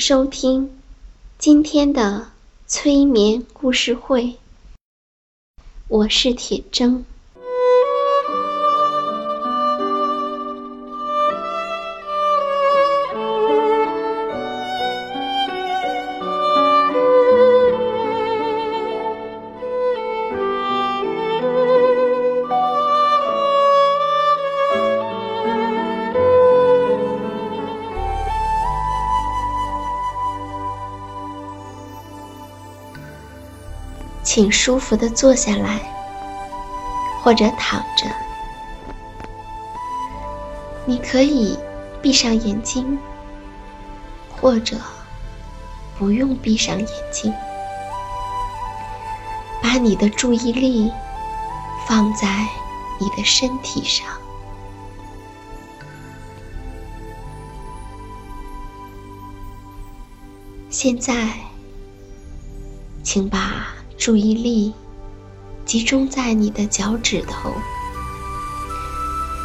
收听今天的催眠故事会，我是铁铮。请舒服的坐下来，或者躺着。你可以闭上眼睛，或者不用闭上眼睛，把你的注意力放在你的身体上。现在，请把。注意力集中在你的脚趾头，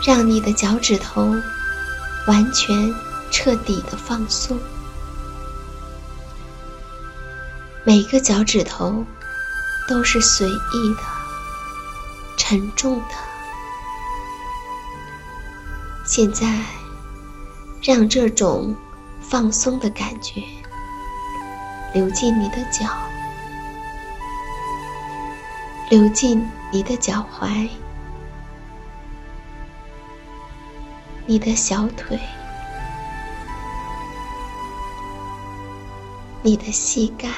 让你的脚趾头完全彻底的放松。每个脚趾头都是随意的、沉重的。现在，让这种放松的感觉流进你的脚。流进你的脚踝、你的小腿、你的膝盖，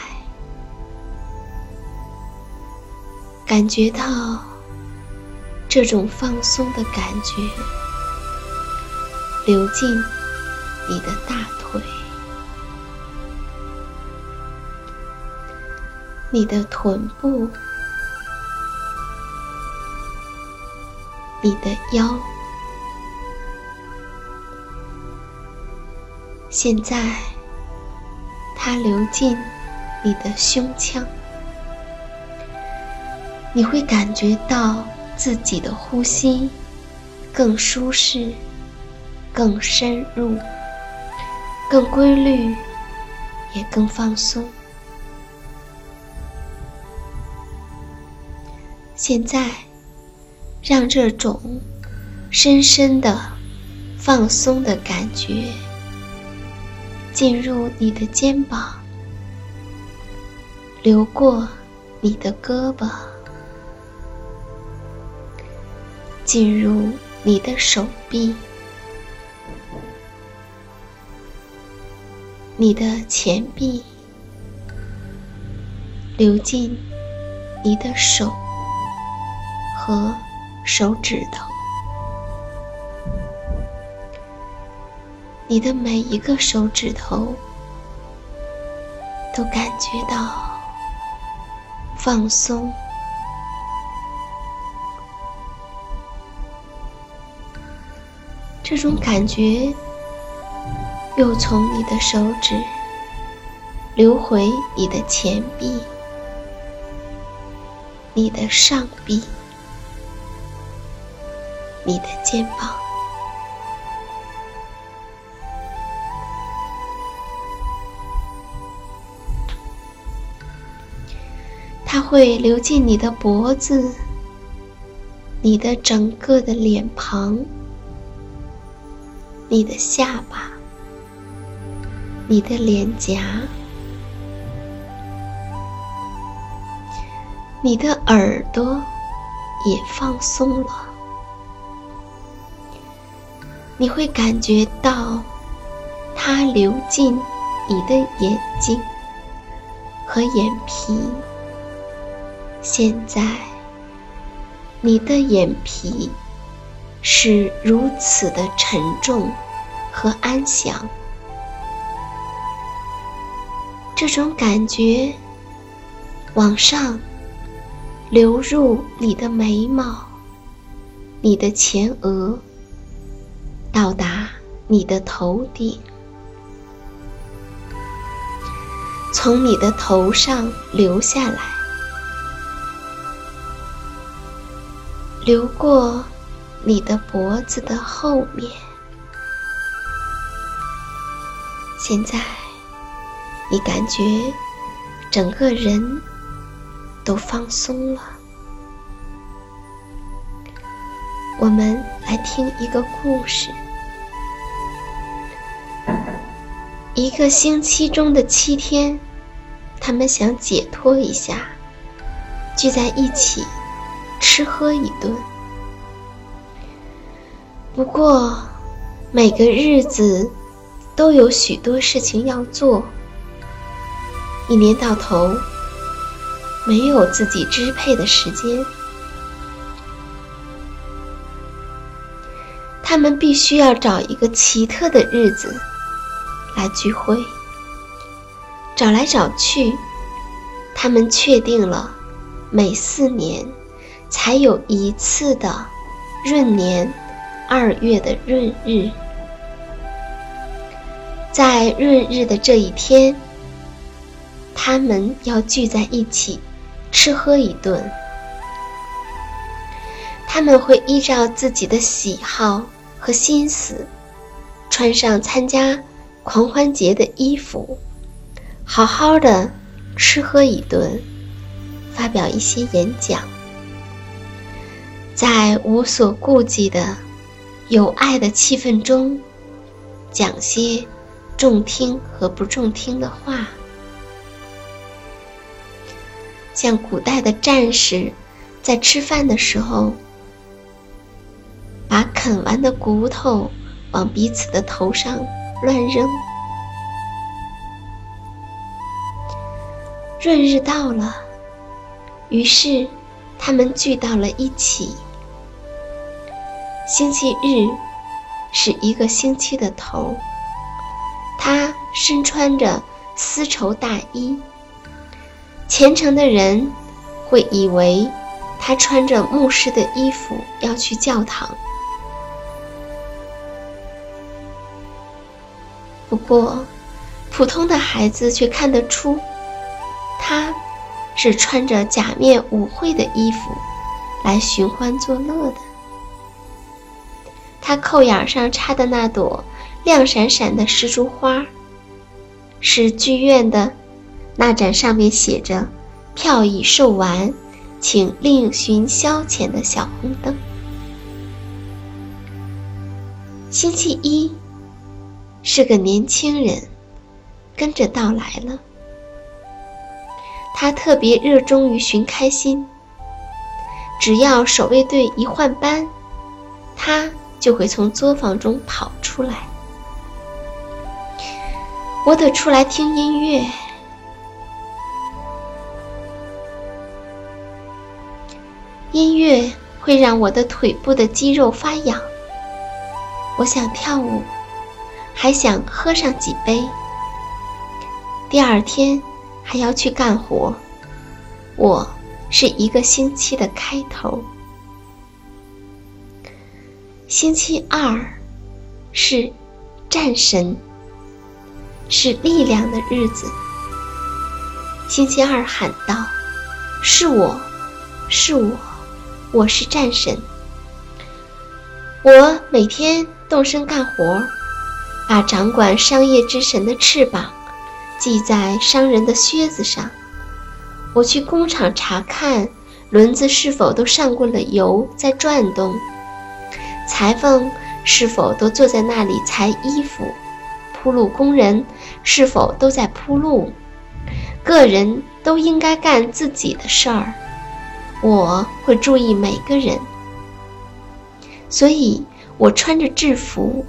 感觉到这种放松的感觉流进你的大腿、你的臀部。你的腰，现在它流进你的胸腔，你会感觉到自己的呼吸更舒适、更深入、更规律，也更放松。现在。让这种深深的放松的感觉进入你的肩膀，流过你的胳膊，进入你的手臂、你的前臂，流进你的手和。手指头，你的每一个手指头都感觉到放松。这种感觉又从你的手指流回你的前臂、你的上臂。你的肩膀，它会流进你的脖子、你的整个的脸庞、你的下巴、你的脸颊、你的耳朵也放松了。你会感觉到它流进你的眼睛和眼皮。现在，你的眼皮是如此的沉重和安详。这种感觉往上流入你的眉毛、你的前额。到达你的头顶，从你的头上流下来，流过你的脖子的后面。现在，你感觉整个人都放松了。我们来听一个故事。一个星期中的七天，他们想解脱一下，聚在一起吃喝一顿。不过，每个日子都有许多事情要做，一年到头没有自己支配的时间。他们必须要找一个奇特的日子。来聚会，找来找去，他们确定了每四年才有一次的闰年二月的闰日。在闰日的这一天，他们要聚在一起吃喝一顿。他们会依照自己的喜好和心思，穿上参加。狂欢节的衣服，好好的吃喝一顿，发表一些演讲，在无所顾忌的有爱的气氛中，讲些中听和不中听的话，像古代的战士在吃饭的时候，把啃完的骨头往彼此的头上。乱扔。闰日到了，于是他们聚到了一起。星期日是一个星期的头，他身穿着丝绸大衣。虔诚的人会以为他穿着牧师的衣服要去教堂。不过，普通的孩子却看得出，他是穿着假面舞会的衣服来寻欢作乐的。他扣眼上插的那朵亮闪闪的石竹花，是剧院的那盏上面写着“票已售完，请另寻消遣”的小红灯。星期一。是个年轻人，跟着到来了。他特别热衷于寻开心。只要守卫队一换班，他就会从作坊中跑出来。我得出来听音乐，音乐会让我的腿部的肌肉发痒。我想跳舞。还想喝上几杯，第二天还要去干活。我是一个星期的开头。星期二是战神，是力量的日子。星期二喊道：“是我，是我，我是战神。我每天动身干活。”把掌管商业之神的翅膀系在商人的靴子上，我去工厂查看轮子是否都上过了油，在转动；裁缝是否都坐在那里裁衣服；铺路工人是否都在铺路。个人都应该干自己的事儿，我会注意每个人，所以我穿着制服。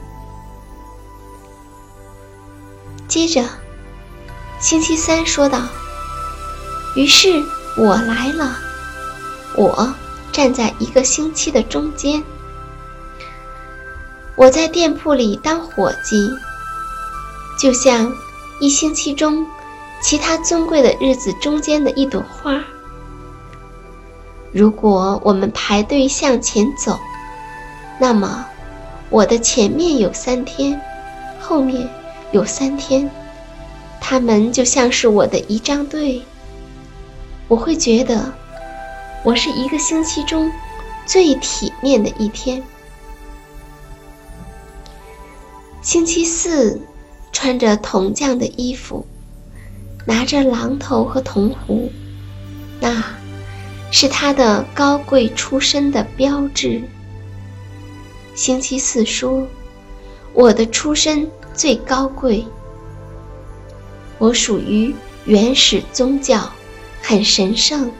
接着，星期三说道：“于是我来了，我站在一个星期的中间，我在店铺里当伙计，就像一星期中。”其他尊贵的日子中间的一朵花。如果我们排队向前走，那么我的前面有三天，后面有三天，他们就像是我的仪仗队。我会觉得，我是一个星期中最体面的一天。星期四，穿着铜匠的衣服。拿着榔头和铜壶，那是他的高贵出身的标志。星期四说：“我的出身最高贵，我属于原始宗教，很神圣。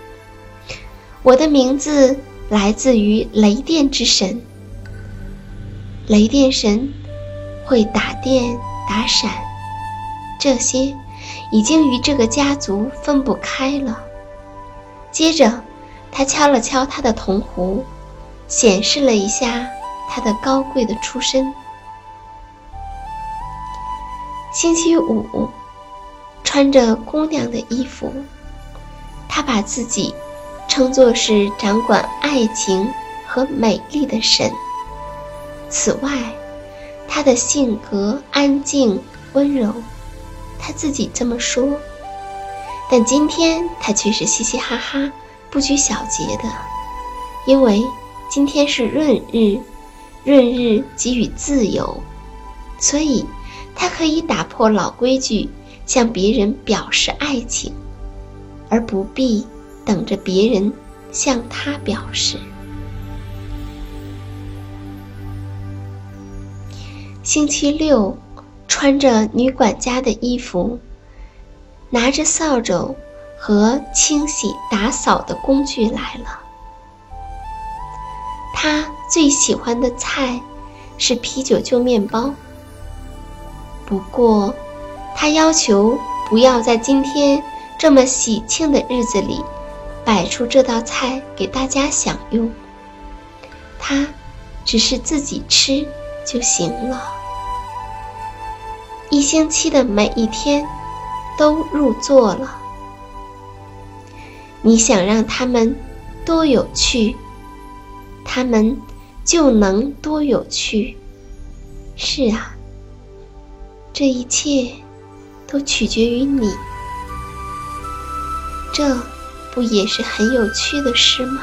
我的名字来自于雷电之神，雷电神会打电打闪，这些。”已经与这个家族分不开了。接着，他敲了敲他的铜壶，显示了一下他的高贵的出身。星期五，穿着姑娘的衣服，他把自己称作是掌管爱情和美丽的神。此外，他的性格安静温柔。他自己这么说，但今天他却是嘻嘻哈哈、不拘小节的，因为今天是闰日，闰日给予自由，所以他可以打破老规矩，向别人表示爱情，而不必等着别人向他表示。星期六。穿着女管家的衣服，拿着扫帚和清洗打扫的工具来了。他最喜欢的菜是啤酒就面包。不过，他要求不要在今天这么喜庆的日子里摆出这道菜给大家享用。他只是自己吃就行了。一星期的每一天都入座了。你想让他们多有趣，他们就能多有趣。是啊，这一切都取决于你。这不也是很有趣的事吗？